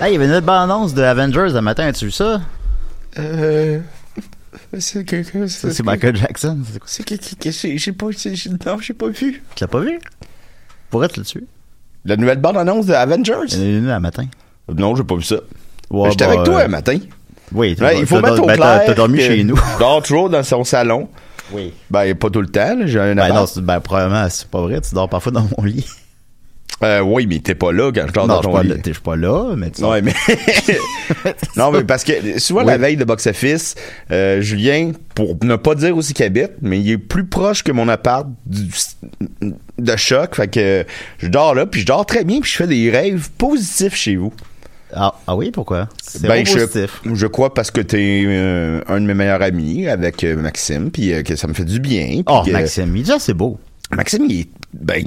Ah, il y avait une autre bande-annonce de Avengers le matin, as-tu vu ça? Euh. C'est quelqu'un. Ça, c'est Michael Jackson. C'est quoi? C'est qui qui. J'ai pas. Non, j'ai pas vu. Tu l'as pas vu? Pourrais te le tuer? La nouvelle bande-annonce de Avengers? Il y en a une le matin. Non, j'ai pas vu ça. Ouais, J'étais bah, avec toi euh, un matin. Oui, Ouais, il faut t'as- mettre au ben, clair. t'as- dormi que chez nous. Dors toujours dans son salon. Oui. Ben, pas tout le temps, j'ai un Ben non, ben probablement, c'est pas vrai. Tu dors parfois dans mon lit. Euh, oui, mais t'es pas là quand je dors dans ton lit. je suis pas là, mais tu Ouais, mais. non, mais parce que souvent, la veille de box-office, euh, Julien, pour ne pas dire aussi qu'il habite, mais il est plus proche que mon appart du- de choc. Fait que je dors là, puis je dors très bien, puis je fais des rêves positifs chez vous. Ah, ah oui, pourquoi? C'est Ben, positif. je, je crois parce que t'es euh, un de mes meilleurs amis avec euh, Maxime, puis euh, que ça me fait du bien. Oh, Maxime, il dit, ah, c'est beau. Maxime, il est, ben,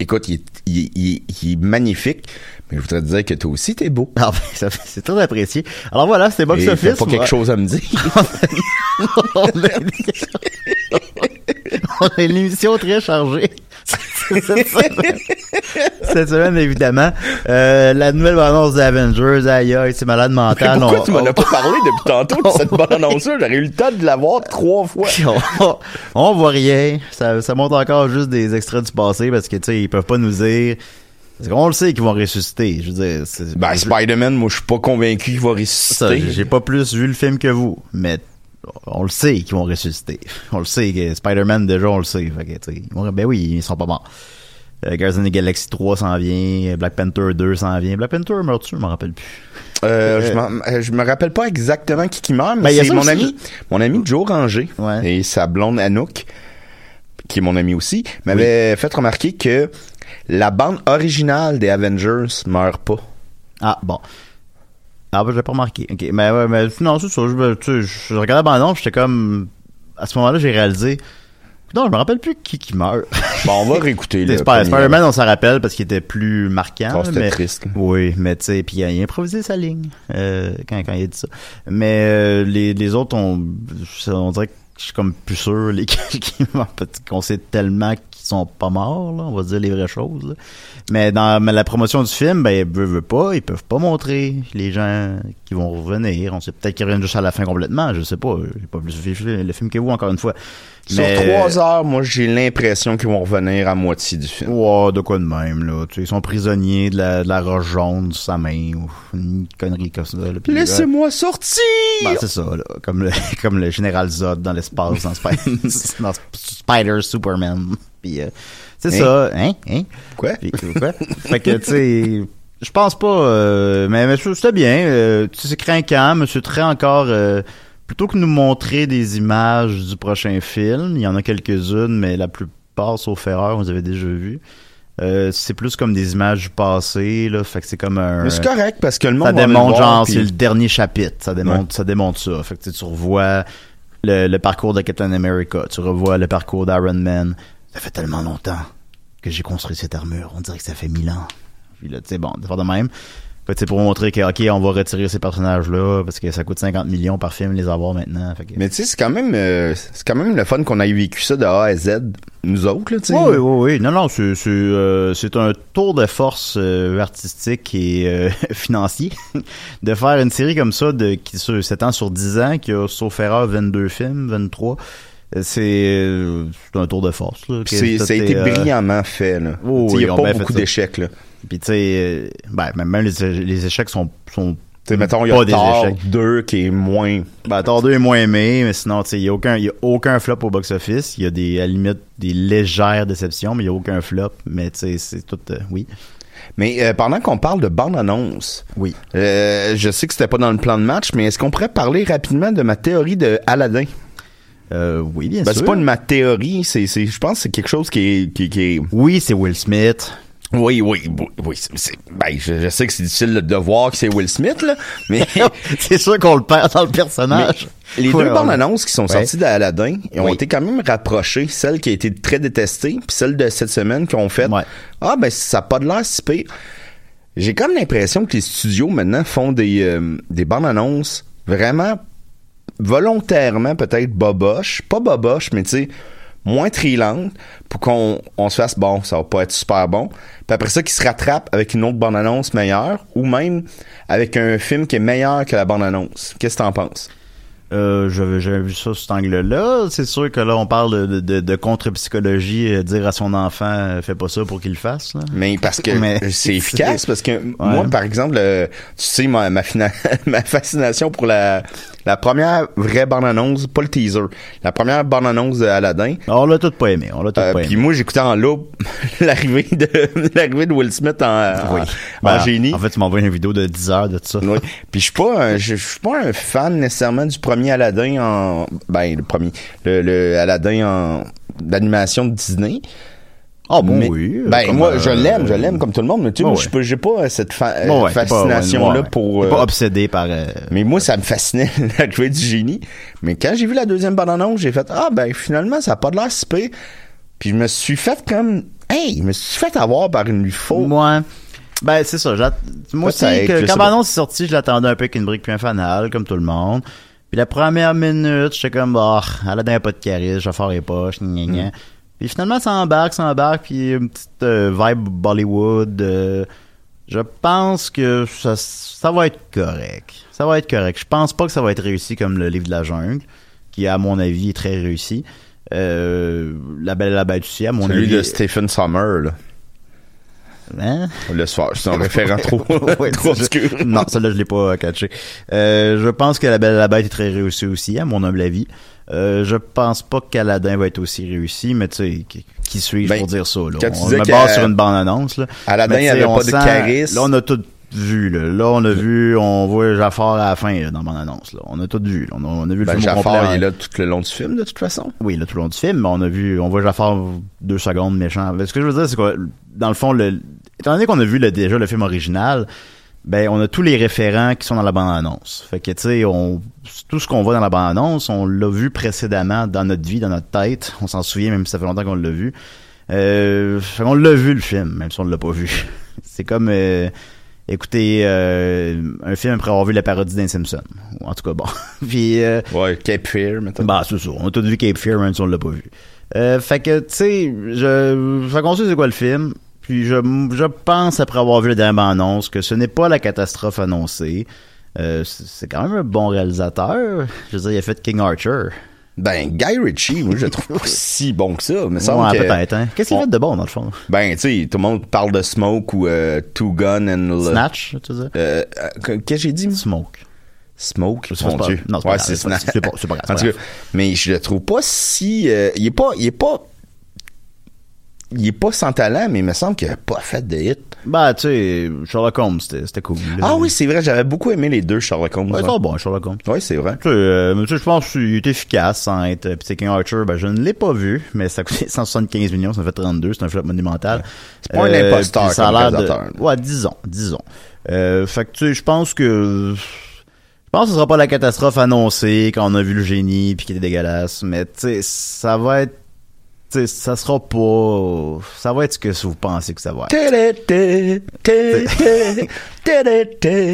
écoute, il est, il, est- il est- il est magnifique, mais je voudrais te dire que toi aussi, t'es beau. Ah, ben, ça fait- c'est très apprécié. Alors voilà, c'était Box Et Office. pas quelque chose à me dire. on a une émission très chargée. Cette semaine, Cette semaine, évidemment. Euh, la nouvelle annonce d'Avengers, aïe aïe, c'est malade Mais mental. pourquoi on- tu m'en on- as pas parlé depuis tantôt de cette bonne annonce-là? J'aurais eu le temps de l'avoir trois fois. on, on voit rien. Ça, ça montre encore juste des extraits du passé parce que, tu sais, ils peuvent pas nous dire. Parce qu'on le sait qu'ils vont ressusciter. Je veux dire, c'est- Ben, Spider-Man, moi, je suis pas convaincu qu'il va ressusciter. j'ai pas plus vu le film que vous, mais on le sait qu'ils vont ressusciter. On le sait que Spider-Man, déjà, on le sait. Fait que, tu sais, ils vont- ben oui, ils sont pas morts. Euh, Guardians of the Galaxy 3 s'en vient, Black Panther 2 s'en vient. Black Panther meurt-tu? Je m'en rappelle plus. Euh, euh, je me rappelle pas exactement qui qui meurt, Ben, mais a c'est mon aussi, ami, mon ami Joe Ranger Ouais. et sa blonde Anouk, qui est mon ami aussi, m'avait fait remarquer que la bande originale des Avengers meurt pas. Ah, bon. Ah, ben, j'ai pas remarqué. Ok, mais, ouais, mais non, c'est ça. Je, tu je regardais bande j'étais comme. À ce moment-là, j'ai réalisé. Non, je me rappelle plus qui qui meurt. Bon, on va réécouter. Le. Spider-Man, on s'en rappelle parce qu'il était plus marquant. Oh, c'était mais- triste. Oui, mais tu sais, puis il a, il a improvisé sa ligne euh, quand, quand il a dit ça. Mais euh, les, les autres, on, on dirait que je suis comme plus sûr lesquels qui meurent, parce qu'on sait tellement sont pas morts, là, on va dire les vraies choses. là. Mais dans la promotion du film, ben, veut, veut pas, ils peuvent pas montrer les gens qui vont revenir. On sait peut-être qu'ils reviennent juste à la fin complètement, je sais pas. J'ai pas plus vu le film que vous, encore une fois. Sur trois heures, moi, j'ai l'impression qu'ils vont revenir à moitié du film. Ouais, de quoi de même, là. Tu sais, ils sont prisonniers de la, de la roche jaune sur sa main, ou une connerie comme ça. Laissez-moi sortir! Ben, c'est ça, là. Comme le, comme le général Zod dans l'espace, dans, Spi- dans Spider Superman. Puis, euh, c'est Hein? ça. Hein? Hein? Quoi? Puis, quoi? fait que, tu sais, je pense pas, euh, mais, mais c'était bien. Euh, c'est craquant. Monsieur Trey encore, plutôt que nous montrer des images du prochain film, il y en a quelques-unes, mais la plupart, sauf erreur, vous avez déjà vu. Euh, c'est plus comme des images du passé, là. Fait que c'est comme un. Mais c'est correct parce que le monde Ça démontre, genre, puis- c'est le dernier chapitre. Ça démontre, ça démontre ça. Fait que tu revois le, le parcours de Captain America. Tu revois le parcours d'Iron Man. Ça fait tellement longtemps que j'ai construit cette armure. On dirait que ça fait mille ans. Puis là, tu sais, bon, c'est de même. Fait sais, pour montrer que, OK, on va retirer ces personnages-là parce que ça coûte 50 millions par film les avoir maintenant. Fait que- Mais tu sais, c'est quand même, euh, c'est quand même le fun qu'on ait vécu ça de A à Z, nous autres, là, tu sais. Oui, oui, oui. Non, non, c'est c'est euh, c'est un tour de force euh, artistique et euh, financier de faire une série comme ça de qui s'étend sur 10 ans, qui a, sauf erreur, 22 films, 23. C'est euh, un tour de force. là, c'est- ça a été euh, brillamment fait. Oh, Il oui, n'y a pas beaucoup d'échecs, là. Puis tu sais, euh, ben, même les, les échecs sont, sont Tu sais, mettons, il y a des Thor échecs. 2 qui est moins... Ben, Thor 2 est moins aimé, mais sinon, tu sais, il y a aucun, y a aucun flop au box-office. Il y a des, à la limite, des légères déceptions, mais il y a aucun flop. Mais tu sais, c'est tout, euh, oui. Mais euh, pendant qu'on parle de bande-annonce, Oui. euh, je sais que c'était pas dans le plan de match, mais est-ce qu'on pourrait parler rapidement de ma théorie de Aladdin? Euh, oui, bien Ben, sûr. c'est pas une ma théorie, c'est, c'est, je pense que c'est quelque chose qui est, qui, qui est... Oui, c'est Will Smith. Oui, oui, oui, oui, c'est, c'est- ben, je, je sais que c'est difficile de voir que c'est Will Smith, là, mais... c'est sûr qu'on le perd dans le personnage. Mais les Ouais, deux bandes annonces qui sont Ouais. sorties d'Aladin ils ont Oui. été quand même rapprochées. Celle qui a été très détestée, puis celle de cette semaine qui ont fait Ouais. Ah, ben, ça n'a pas de l'air si pire. J'ai comme l'impression que les studios maintenant font des, euh, des bandes annonces vraiment volontairement peut-être boboche. Pas boboche, mais tu sais, moins trillantes pour qu'on on se fasse bon, ça va pas être super bon. Puis après ça, qu'ils se rattrapent avec une autre bande annonce meilleure ou même avec un film qui est meilleur que la bande annonce. Qu'est-ce que t'en penses? Euh, j'avais jamais vu ça sous cet angle-là. C'est sûr que là, on parle de, de, de contre-psychologie, euh, dire à son enfant, euh, fais pas ça pour qu'il le fasse. Là. Mais parce que Mais- c'est efficace, parce que moi, par exemple, euh, tu sais, ma, ma, fina- ma fascination pour la, la première vraie bande-annonce, pas le teaser, la première bande-annonce de Aladdin. On l'a tout pas aimé. On l'a tout Euh, pas Puis aimé. moi, j'écoutais en loup l'arrivée de l'arrivée de Will Smith en, en, Oui. en Ben, génie. En fait, tu m'envoies une vidéo de 10 heures de ça. Oui. Puis je suis pas je suis pas un fan nécessairement du premier Aladdin en ben le premier le, le Aladdin en d'animation de Disney. Ah bon, Mais- oui. euh, Ben moi euh, je l'aime, je l'aime comme tout le monde, mais tu sais, ouais, j'ai pas cette fa- Bon, ouais, pour euh, pas obsédé par... euh, mais moi ça me fascinait l'arrivée du génie. Mais quand j'ai vu la deuxième bande-annonce, j'ai fait ah ben finalement ça a pas de l'air si pire. Puis je me suis fait comme hey, je me suis fait avoir par une faux. Moi, ben c'est ça. Moi aussi, que, quand l'annonce est sortie, je l'attendais un peu avec une brique puis un fanal, comme tout le monde. Puis la première minute, j'étais comme, bah, Aladdin a pas de charisme, je faire les poches, gna gna. Mm. Puis finalement, ça embarque, ça embarque, puis une petite euh, vibe Bollywood. euh, je pense que ça, ça va être correct. Ça va être correct. Je pense pas que ça va être réussi comme le livre de la jungle, qui à mon avis est très réussi. Euh, la Belle et la Bête aussi, à mon Celui avis. de Stephen Summer là. Hein? Le soir, c'est un référent trop, Ouais, trop obscur. je- Non, celle-là, je l'ai pas catché. Euh, je pense que La Belle et la Bête est très réussie aussi, à mon humble avis. Euh, je pense pas qu'Aladin va être aussi réussi, mais tu sais, qui, suis-je Ben, pour dire ça, là? quand tu On me base sur une bande-annonce, tu il avait pas de charisme. Là, on a tout vu, là. Là, on a vu, on voit Jafar à la fin, là, dans la bande-annonce, là. On a tout vu. On a, on a vu le Ben, film complet, il est là tout le long du film, de toute façon. Oui, là, tout le long du film, mais on a vu, on voit Jafar deux secondes méchant. Mais Ce que je veux dire, c'est que, dans le fond, le, étant donné qu'on a vu le, déjà le film original, ben on a tous les référents qui sont dans la bande-annonce. Fait que tu sais, on tout ce qu'on voit dans la bande-annonce, on l'a vu précédemment dans notre vie, dans notre tête. On s'en souvient même si ça fait longtemps qu'on l'a vu. Euh, fait qu'on l'a vu le film, même si on l'a pas vu. C'est comme euh, écouter euh, un film après avoir vu la parodie d'un Simpson. En tout cas, bon. Puis euh, Ouais, Cape Fear, mettons. bah, c'est ça. On a tous vu Cape Fear, même si on l'a pas vu. Euh, fait que, tu sais, je, fait qu'on sait c'est quoi le film. Puis je, je pense, après avoir vu le dernier annonce, que ce n'est pas la catastrophe annoncée. C'est c'est quand même un bon réalisateur. Je veux dire, il a fait King Archer. Ben, Guy Ritchie, moi, je le trouve pas si bon que ça. Mais ça Ouais, que, peut-être, hein. Qu'est-ce qu'il fait de bon, dans le fond? Ben, tu sais, tout le monde parle de Smoke ou euh, Two Gun and... le- Snatch, tu sais? Euh, euh, Qu'est-ce que j'ai dit? Smoke. Smoke, mon Dieu. non, c'est pas ouais, En tout cas, grave. mais je le trouve pas si... euh, il est pas... Il est pas... Il est pas sans talent, mais il me semble qu'il a pas fait de hit. Bah, tu sais, Sherlock Holmes, c'était cool. là. Ah oui, c'est vrai, j'avais beaucoup aimé les deux Sherlock Holmes. Ouais, c'est bon, Sherlock Holmes. Ouais, c'est vrai. Tu sais, euh, mais tu sais, je pense qu'il est efficace sans être. Puis c'est King Archer, ben je ne l'ai pas vu, mais ça coûté 175 millions, ça fait 32, c'est un flop monumental. C'est pas un imposteur puis ça a l'air de-. Ouais, disons, disons. Euh, fait que tu sais, je pense que je pense que ce sera pas la catastrophe annoncée quand on a vu le génie puis qui était dégueulasse, mais tu sais, ça va être ça sera pas ça va être ce que vous pensez que ça va être.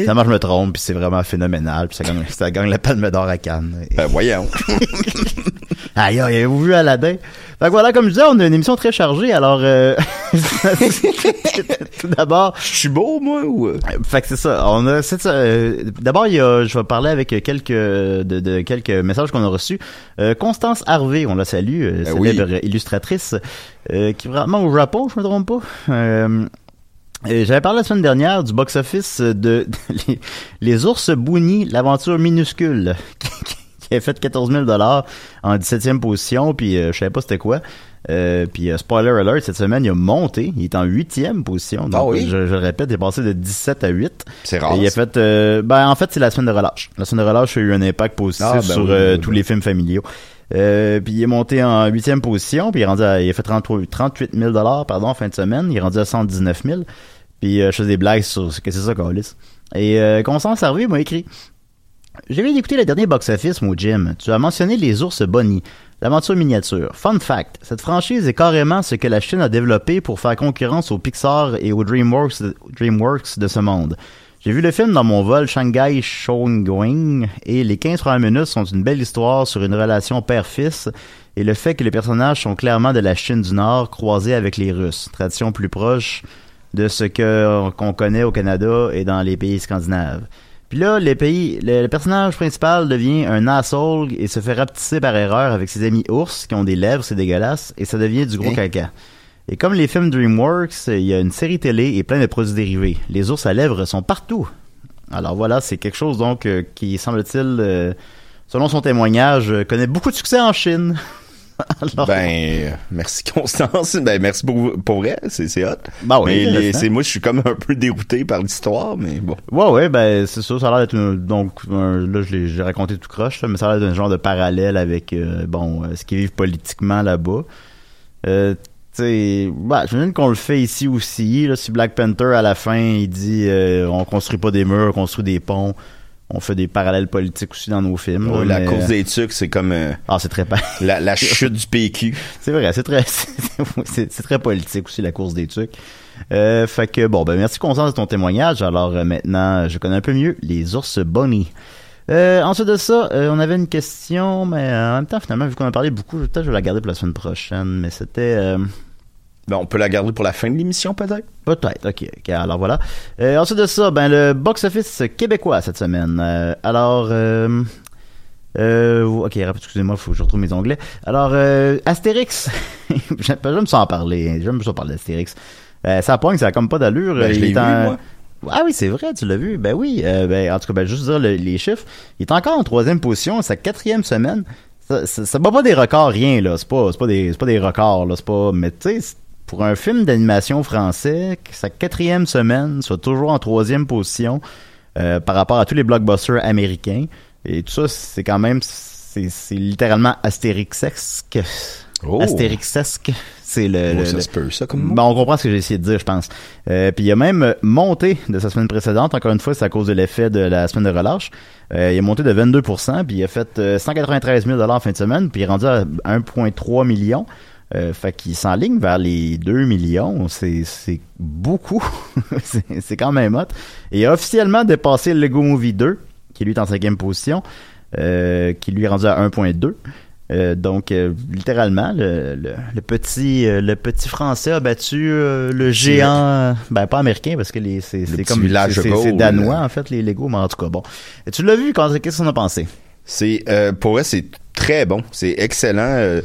Ça marche, je me trompe, puis c'est vraiment phénoménal, puis ça gagne, ça gagne la palme d'or à Cannes. Et- Ben voyons. Aïe, aïe, avez-vous vu Aladdin? Fait que voilà, comme je disais, on a une émission très chargée, alors euh, tout d'abord, Je suis beau, moi, ou... euh? fait que c'est ça. On a c'est ça, euh, d'abord il y a je vais parler avec quelques de, de quelques messages qu'on a reçus. Euh, Constance Harvey, on la salue, euh, Ben oui. célèbre illustratrice euh, qui est vraiment au Japon, je me trompe pas. Euh, J'avais parlé la semaine dernière du box-office de les, les ours Boony, l'aventure minuscule, qui a fait 14 000 dollars en 17e position, puis euh, je savais pas c'était quoi. Euh, puis euh, spoiler alert, cette semaine, il a monté, il est en 8e position. Donc, Ah oui? je, je le répète, il est passé de 17 à 8. C'est rare. Et il a fait, euh, ben en fait, c'est la semaine de relâche. La semaine de relâche a eu un impact positif Ah, ben sur oui, euh, oui, tous les films familiaux. Euh, puis il est monté en huitième position, puis il est rendu à, il a fait 33 38 000 dollars pardon en fin de semaine. Il est rendu à 119 000. Puis euh, je faisais des blagues sur ce que c'est ça, Carlis. Et euh, Constance Harvey m'a écrit. J'ai viens d'écouter le dernier box-office, mon Jim. Tu as mentionné les ours Bonnie, l'aventure miniature. Fun fact, cette franchise est carrément ce que la Chine a développé pour faire concurrence au Pixar et au DreamWorks, de ce monde. J'ai vu le film dans mon vol Shanghai Shongwing et les 15 premières minutes sont une belle histoire sur une relation père-fils et le fait que les personnages sont clairement de la Chine du Nord croisés avec les Russes, tradition plus proche de ce qu'on connaît au Canada et dans les pays scandinaves. Puis là, les pays, le, le personnage principal devient un asshole et se fait rapetisser par erreur avec ses amis ours qui ont des lèvres, c'est dégueulasse, et ça devient du gros Hein? caca. Et comme les films DreamWorks, il y a une série télé et plein de produits dérivés. Les ours à lèvres sont partout. Alors voilà, c'est quelque chose donc euh, qui semble-t-il, euh, selon son témoignage, euh, connaît beaucoup de succès en Chine. Alors, Ben, euh, merci Constance. Ben, merci pour, pour vrai, c'est c'est hot. bah oui, mais les- c'est moi, je suis comme un peu dérouté par l'histoire, mais bon. Ouais, ouais, ben c'est ça, ça a l'air d'être un- donc un- là je l'ai j'ai raconté tout croche, mais ça a l'air d'un genre de parallèle avec euh, bon euh, ce qu'ils vivent politiquement là-bas. Euh, tu sais, bah, j'imagine qu'on le fait ici aussi. Là, si Black Panther à la fin il dit on construit pas des murs, on construit des ponts, on fait des parallèles politiques aussi dans nos films. Ouais, là, la mais- course des tucs, c'est comme euh, Ah, c'est très la, la chute du PQ. c'est vrai, c'est très c'est très politique aussi la course des trucs. Euh, fait que bon ben merci Constance de ton témoignage. Alors euh, maintenant je connais un peu mieux les ours Bonnie. Euh, ensuite de ça, euh, on avait une question, mais euh, en même temps finalement vu qu'on a parlé beaucoup, peut-être je vais la garder pour la semaine prochaine. Mais c'était euh, Ben, on peut la garder pour la fin de l'émission, peut-être? Peut-être, ok. ok, alors voilà. Euh, ensuite de ça, ben le box-office québécois cette semaine. Euh, alors, euh, ok, excusez-moi, faut que je retrouve mes onglets. Alors, euh, Astérix, j'aime ça en parler, j'aime ça parler d'Astérix. Ça pogne, ça a comme pas d'allure. Ben, je Il l'ai est vu, en- moi. Ah oui, c'est vrai, tu l'as vu. Ben oui. Ben, en tout cas, ben, juste dire le- les chiffres. Il est encore en troisième position, sa quatrième semaine. Ça, ça, ça bat pas des records, rien, là. C'est pas, pas des, c'est pas des records, là. C'est pas, mais tu sais, c'est- pour un film d'animation français, sa quatrième semaine soit toujours en troisième position, euh, par rapport à tous les blockbusters américains. Et tout ça, c'est quand même, c'est, littéralement astérixesque. Oh. Astérixesque. c'est le, Ouais, le- ça le- se peut, ça, comme. Bon, on comprend ce que j'ai essayé de dire, je pense. Euh, puis il a même monté de sa semaine précédente. Encore une fois, c'est à cause de l'effet de la semaine de relâche. Euh, il a monté de 22% puis il a fait euh, 193 000 en fin de semaine, puis il est rendu à 1,3 million. Euh, fait qu'il s'enligne vers les 2 millions. C'est, c'est beaucoup. c'est, c'est quand même hot. Et a officiellement dépassé le Lego Movie 2, qui lui est en cinquième position, euh, qui lui est rendu à 1.2. Euh, donc, euh, littéralement, le, le, le petit euh, le petit français a battu le géant, ben pas américain parce que les c'est, c'est comme village c'est, c'est- danois en fait les Lego, mais en tout cas bon. Et tu l'as vu qu'est-ce qu'on a pensé? C'est pour vrai, c'est très bon, c'est excellent.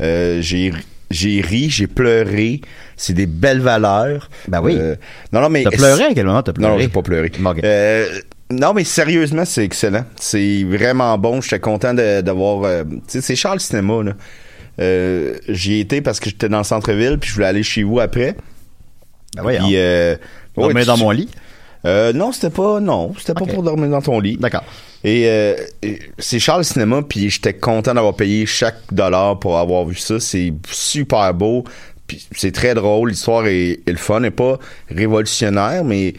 Euh, j'ai j'ai ri, j'ai pleuré. C'est des belles valeurs. Ben oui. Euh, non non mais T'as pleuré? À quel moment t'as pleuré Non, j'ai pas pleuré. Euh, non, mais sérieusement, c'est excellent. C'est vraiment bon. J'étais content d'avoir... euh, tu sais, c'est Charles Cinéma, là. J'y ai été parce que j'étais dans le centre-ville, puis je voulais aller chez vous après. Ben voyons. Puis, Dormir ouais, dans mon lit? Non, c'était pas... Non, c'était pas pour dormir dans ton lit. D'accord. Et euh, c'est Charles Cinéma, puis j'étais content d'avoir payé chaque dollar pour avoir vu ça. C'est super beau, puis c'est très drôle. L'histoire est, est le fun, n'est pas révolutionnaire, mais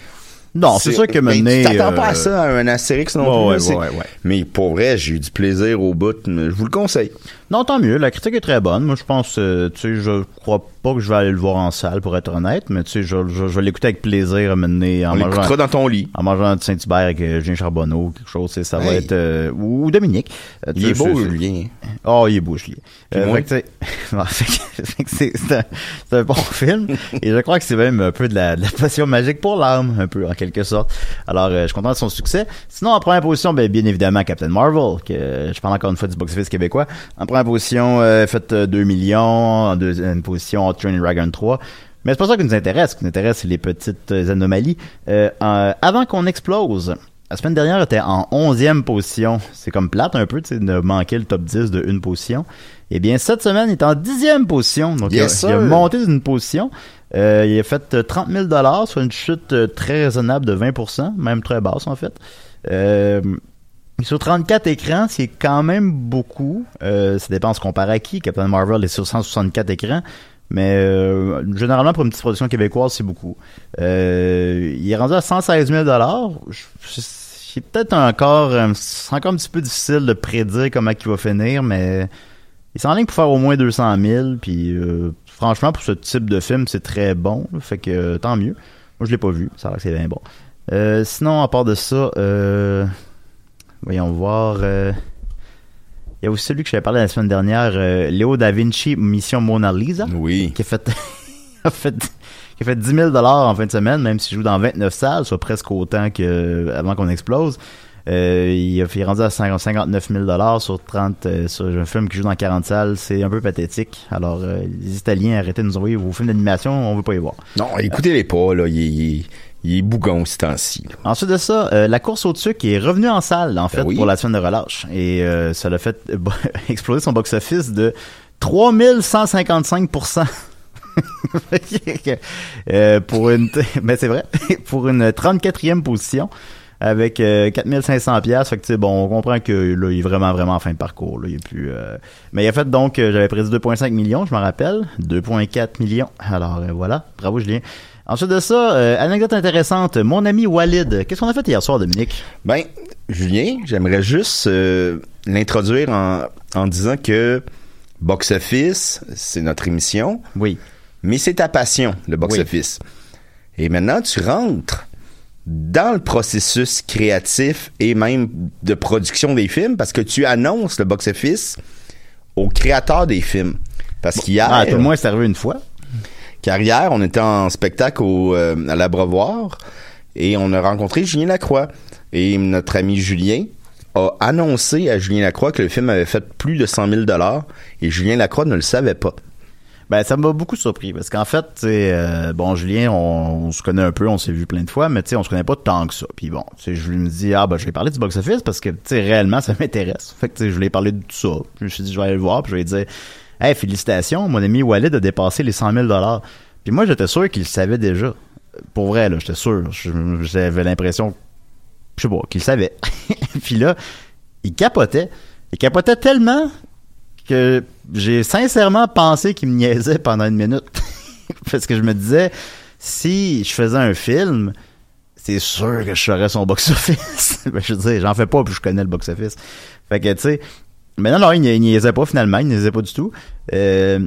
Non, c'est sûr que mener, Tu t'attends euh, pas à ça, à un Astérix non Ouais, plus. ouais, ouais, ouais. Mais pour vrai, j'ai eu du plaisir au bout. mais Je vous le conseille. Non, tant mieux. La critique est très bonne. Moi, je pense, euh, tu sais, je crois pas que je vais aller le voir en salle, pour être honnête, mais tu sais, je, je, je vais l'écouter avec plaisir à mener en On l'écoutera mangeant, dans ton lit. en mangeant du Saint-Hubert avec euh, Julien Charbonneau, quelque chose, tu sais, ça va être, euh, ou, Dominique. Euh, tu Il est beau, Julien. Oh, il est beau, Julien. Fait que, c'est un, bon film. Et je crois que c'est même un peu de la, de la passion magique pour l'âme, un peu, en quelque sorte. Alors, euh, je suis content de son succès. Sinon, en première position, ben, bien évidemment, Captain Marvel, que je parle encore une fois du box-office québécois. En première position, euh, fait euh, 2 millions. En deuxième position, Hot Train Dragon 3. Mais c'est pas ça qui nous intéresse. Ce qui nous intéresse, c'est les petites euh, anomalies. Euh, avant qu'on explose, la semaine dernière était en 11e position. C'est comme plate un peu, tu sais, de manquer le top 10 de une position. Eh bien, cette semaine, il est en 10e position. Donc, Yes, il, a, il a sir. monté d'une position. Euh, il a fait euh, 30 000 soit une chute euh, très raisonnable de 20% même très basse en fait. Sur 34 écrans, c'est quand même beaucoup. Euh, ça dépend, on se compare à qui? Captain Marvel est sur 164 écrans. Mais euh, généralement, pour une petite production québécoise, c'est beaucoup. Euh, il est rendu à 116 000 Je- je- C'est peut-être encore, c'est encore un petit peu difficile de prédire comment il va finir, mais il s'enligne pour faire au moins 200 000. Puis franchement, pour ce type de film, c'est très bon. fait que tant mieux. Moi, je l'ai pas vu. Ça a l'air que c'est bien bon. Sinon, à part de ça, voyons voir. euh, il y a aussi celui que j'avais parlé la semaine dernière, euh, Léo da Vinci, Mission Mona Lisa, Oui. qui a fait, a fait, qui a fait 10 000 en fin de semaine, même s'il joue dans 29 salles, soit presque autant que avant qu'on explose. Euh, il, a, il est rendu à 50 59 000 sur 30 euh, sur un film qui joue dans 40 salles. C'est un peu pathétique. Alors, euh, les Italiens, arrêtez de nous envoyer vos films d'animation, on veut pas y voir. Non, écoutez-les pas, là. Il il il est bougon, ce temps-ci. Ensuite de ça, euh, la course au-dessus qui est revenue en salle, en fait, oui. pour la semaine de relâche. Et euh, ça l'a fait euh, exploser son box-office de 3155% euh, pour une mais c'est vrai pour une 34e position avec euh, 4500 pièces fait que tu sais bon on comprend que là il est vraiment vraiment en fin de parcours là. Il est plus euh, mais il a fait donc euh, j'avais prédit 2.5 millions je m'en rappelle. 2.4 millions. Alors euh, voilà. Bravo Julien ensuite de ça euh, anecdote intéressante mon ami Walid qu'est-ce qu'on a fait hier soir Dominique? Ben, Julien, j'aimerais juste euh, l'introduire en, en disant que Box Office, c'est notre émission, oui mais c'est ta passion, le Box Oui. Office. Et maintenant, tu rentres dans le processus créatif et même de production des films parce que tu annonces le Box Office aux créateurs des films. Parce qu'hier, ah, tout le moins c'est arrivé une fois car hier, on était en spectacle au, euh, à l'Abreuvoir et on a rencontré Julien Lacroix. Et notre ami Julien a annoncé à Julien Lacroix que le film avait fait plus de 100 000 et Julien Lacroix ne le savait pas. Ben, ça m'a beaucoup surpris parce qu'en fait, euh, bon, Julien, on, se connaît un peu, on s'est vu plein de fois, mais tu sais, on se connaît pas tant que ça. Puis bon, je lui me dis, ah, ben, je vais parler du box-office parce que, réellement, ça m'intéresse. Fait que, je voulais parler de tout ça. Je me suis dit, je vais aller le voir, puis je vais lui dire, félicitations, mon ami Walid a dépassé les 100 000 Puis moi, j'étais sûr qu'il le savait déjà. Pour vrai, là, j'étais sûr. J'avais l'impression, je sais pas, qu'il le savait. puis là, il capotait. Il capotait tellement que j'ai sincèrement pensé qu'il me niaisait pendant une minute. Parce que je me disais, si je faisais un film, c'est sûr que je saurais son box-office. Ben, je veux dire, j'en fais pas, puis je connais le box-office. Fait que, tu sais, mais non, non, il, n'y- il niaisait pas finalement, il niaisait pas du tout. Euh,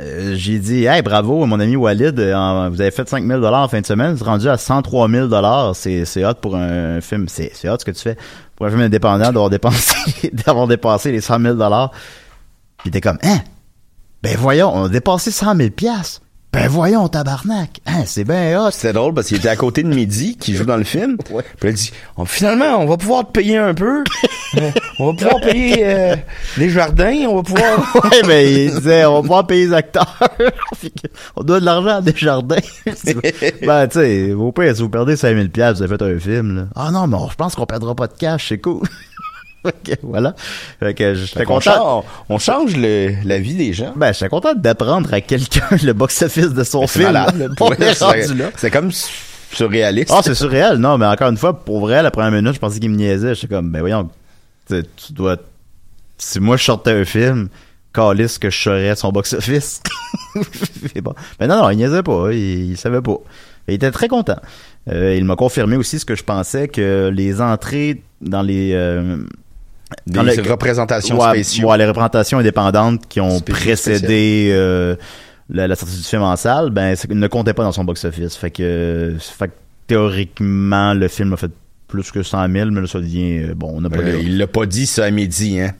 euh, j'ai dit, hey, bravo, mon ami Walid, euh, vous avez fait 5000 dollars en fin de semaine, vous êtes rendu à 103 000 dollars. C'est, c'est hot pour un film, c'est, c'est hot ce que tu fais pour un film indépendant d'avoir dépensé, d'avoir dépassé les 100 000 dollars. Puis t'es comme, hein? Ben voyons, on a dépassé 100 000 piastres. Ben voyons, tabarnak. Hein, c'est bien hot. C'était drôle parce qu'il était à côté de Mehdi qui joue dans le film. Puis il a dit Oh, finalement, on va pouvoir te payer un peu. Euh, on va pouvoir payer euh, les jardins, on va pouvoir. ouais, ben, il disait, on va pouvoir payer les acteurs. On doit de l'argent à des jardins. ben, tu sais, vos pères, si vous perdez 5000 piastres, vous avez fait un film, là. Ah non, mais je pense qu'on perdra pas de cash, c'est cool. Voilà. Fait que j'étais content. on change le- la vie des gens. Ben, j'étais content d'apprendre à quelqu'un le box-office de son Ben, film. c'est- comme su- surréaliste. Ah, c'est surréel. Non, mais encore une fois, pour vrai, la première minute, je pensais qu'il me niaisait. J'étais comme, ben voyons, tu dois... Si moi, je sortais un film, calisse que je saurais son box-office. Bon. Mais non, non, il niaisait pas. Il, il savait pas. Il était très content. Euh, il m'a confirmé aussi ce que je pensais, que les entrées dans les... euh, Des le- représentations Ouais, spéciaux. ouais, les représentations indépendantes qui ont précédé euh, la, la sortie du film en salle, ben, ne comptait pas dans son box-office. Fait que, fait que théoriquement, le film a fait plus que 100 000, mais là, ça devient, euh, bon, on n'a pas Euh, il l'a pas dit ça à midi, hein.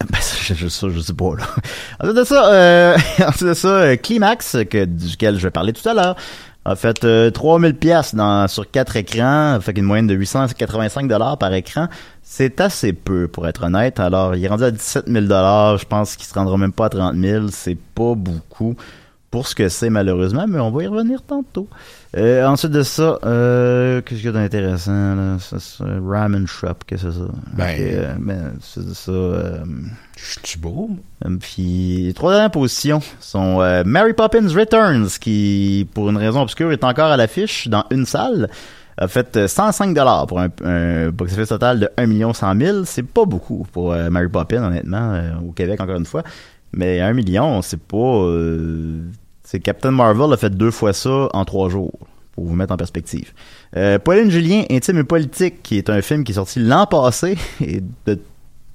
Ben, ça, je, je, ça, je sais pas, là. Ensuite de ça, euh, ensuite de ça, euh, Climax, que, duquel je vais parler tout à l'heure, a fait euh, 3000 pièces dans sur quatre écrans, fait une moyenne de 885 dollars par écran. C'est assez peu, pour être honnête. Alors, il est rendu à 17 000 dollars. Je pense qu'il se rendra même pas à 30 000. C'est pas beaucoup pour ce que c'est, malheureusement, mais on va y revenir tantôt. Euh, ensuite de ça, euh, qu'est-ce qu'il y a d'intéressant, là? Ça, c'est Ramen Shop, qu'est-ce que c'est ça? Ben, euh, ben, c'est ça, euh, tu beau? euh, Puis les trois dernières positions sont euh, Mary Poppins Returns, qui, pour une raison obscure, est encore à l'affiche dans une salle. A fait euh, 105 dollars pour un, un box-office total de 1 100 000. C'est pas beaucoup pour Mary Poppins, honnêtement, euh, au Québec, encore une fois. Mais 1 million, c'est pas... euh, c'est Captain Marvel a fait deux fois ça en trois jours, pour vous mettre en perspective. Euh, Pauline Julien, Intime et politique, qui est un film qui est sorti l'an passé, et de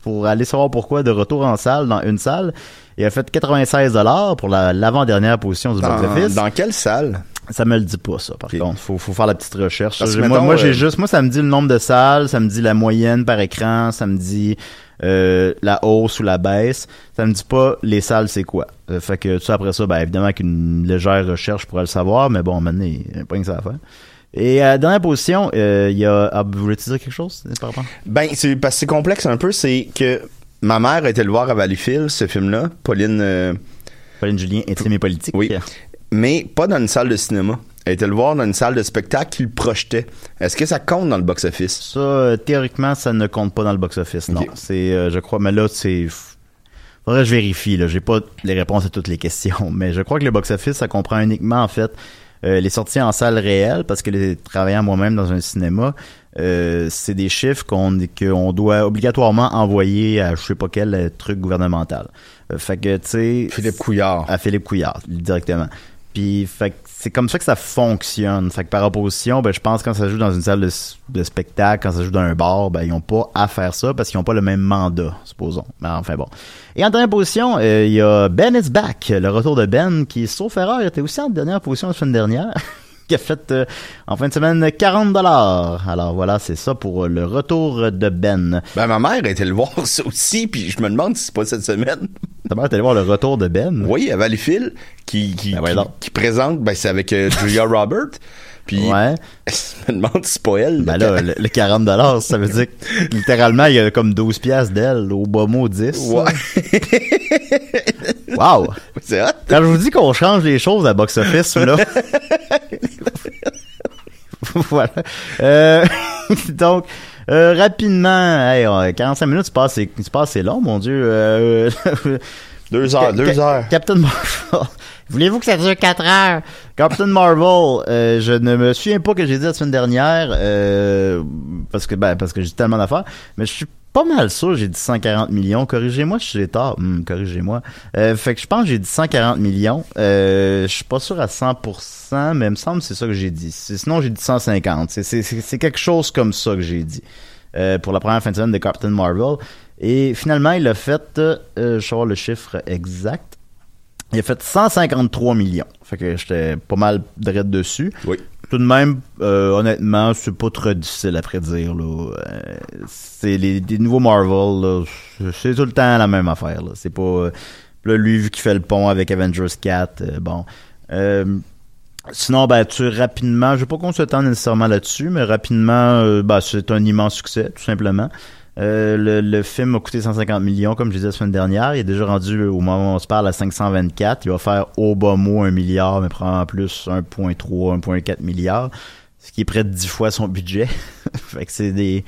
pour aller savoir pourquoi de retour en salle dans une salle il a fait 96 dollars pour la- l'avant-dernière position du box-office. dans quelle salle? Ça me le dit pas ça par contre, faut faut faire la petite recherche. Moi mettons, moi, j'ai euh, juste moi ça me dit le nombre de salles, ça me dit la moyenne par écran, ça me dit euh, la hausse ou la baisse, ça me dit pas les salles c'est quoi. Euh, fait que ça après ça ben évidemment avec une légère recherche je pourrais le savoir mais bon maintenant il y a pas que ça à faire. Et à la dernière position, euh, il y a ah, vous voulez dire quelque chose par rapport? Ben, c'est parce que c'est complexe un peu, c'est que ma mère a été le voir à Valleyfield, ce film-là, Pauline... Pauline Julien, intime et politique. Oui, mais pas dans une salle de cinéma. Elle était le voir dans une salle de spectacle qui le projetait? Est-ce que ça compte dans le box-office? Ça, euh, théoriquement, ça ne compte pas dans le box-office, non. C'est, euh, je crois, mais là, c'est... Faudrait que je vérifie, là. J'ai pas les réponses à toutes les questions, mais je crois que le box-office, ça comprend uniquement, en fait, euh, les sorties en salle réelle, parce que les travaillant moi-même dans un cinéma, euh, c'est des chiffres qu'on qu'on doit obligatoirement envoyer à je sais pas quel truc gouvernemental. Euh, fait que, tu sais... Philippe Couillard. À Philippe Couillard, directement. Puis, fait que c'est comme ça que ça fonctionne. Fait que par opposition, ben, je pense que quand ça joue dans une salle de, de spectacle, quand ça joue dans un bar, ben, ils ont pas à faire ça parce qu'ils ont pas le même mandat, supposons. Mais enfin bon. Et en dernière position, euh, il y a Ben is Back, le retour de Ben, qui, sauf erreur, était aussi en dernière position la semaine dernière. qui a fait euh, en fin de semaine 40 dollars. Alors voilà, c'est ça pour euh, le retour de Ben. Ben, ma mère été le voir ça aussi, puis je me demande si c'est pas cette semaine. Ta mère est allée voir le retour de Ben? Oui, à Valleyfield, qui, qui, Ben ouais, qui, donc. qui présente, ben, c'est avec euh, Julia Robert. Puis, Ouais. je me demande si c'est pas elle. Ben là, le, le 40 dollars, ça veut dire que littéralement, il y a comme 12 piastres d'elle, au bas mot 10. Ouais. Wow! c'est hot. Quand je vous dis qu'on change les choses à box-office, là. voilà. Euh, donc, euh, rapidement, hey, euh, 45 minutes, c'est pas assez, c'est long, mon Dieu. Euh, Deux heures, deux heures. Captain Marvel. Voulez-vous que ça dure 4 heures? Captain Marvel, euh, je ne me souviens pas que j'ai dit la semaine dernière, euh, parce que ben, parce que j'ai tellement d'affaires, mais je suis pas mal sûr, j'ai dit 140 millions. Corrigez-moi si j'ai tort. Hum, corrigez-moi. Euh, fait que je pense que j'ai dit 140 millions. Euh, je suis pas sûr à 100%, mais il me semble que c'est ça que j'ai dit. Sinon, j'ai dit 150. C'est- C'est c'est- c'est quelque chose comme ça que j'ai dit. Euh, pour la première fin de semaine de Captain Marvel. Et finalement, il a fait, euh, je vais voir le chiffre exact. Il a fait 153 millions. Fait que j'étais pas mal direct dessus. Oui. Tout de même, euh, honnêtement, c'est pas très difficile à prédire. Là. Euh, c'est les, les nouveaux Marvel, c'est- tout le temps la même affaire. Là. C'est pas. euh, là, lui, vu qu'il fait le pont avec Avengers 4, euh, bon. Sinon, ben, tu rapidement, je vais pas qu'on se tente nécessairement là-dessus, mais rapidement, ben, c'est un immense succès, tout simplement. Euh, le, le film a coûté 150 millions, comme je disais la semaine dernière. Il est déjà rendu, au moment où on se parle, à 524. Il va faire au bas mot 1 milliard, mais prend en plus 1.3, 1.4 milliards. Ce qui est près de 10 fois son budget. fait que c'est des...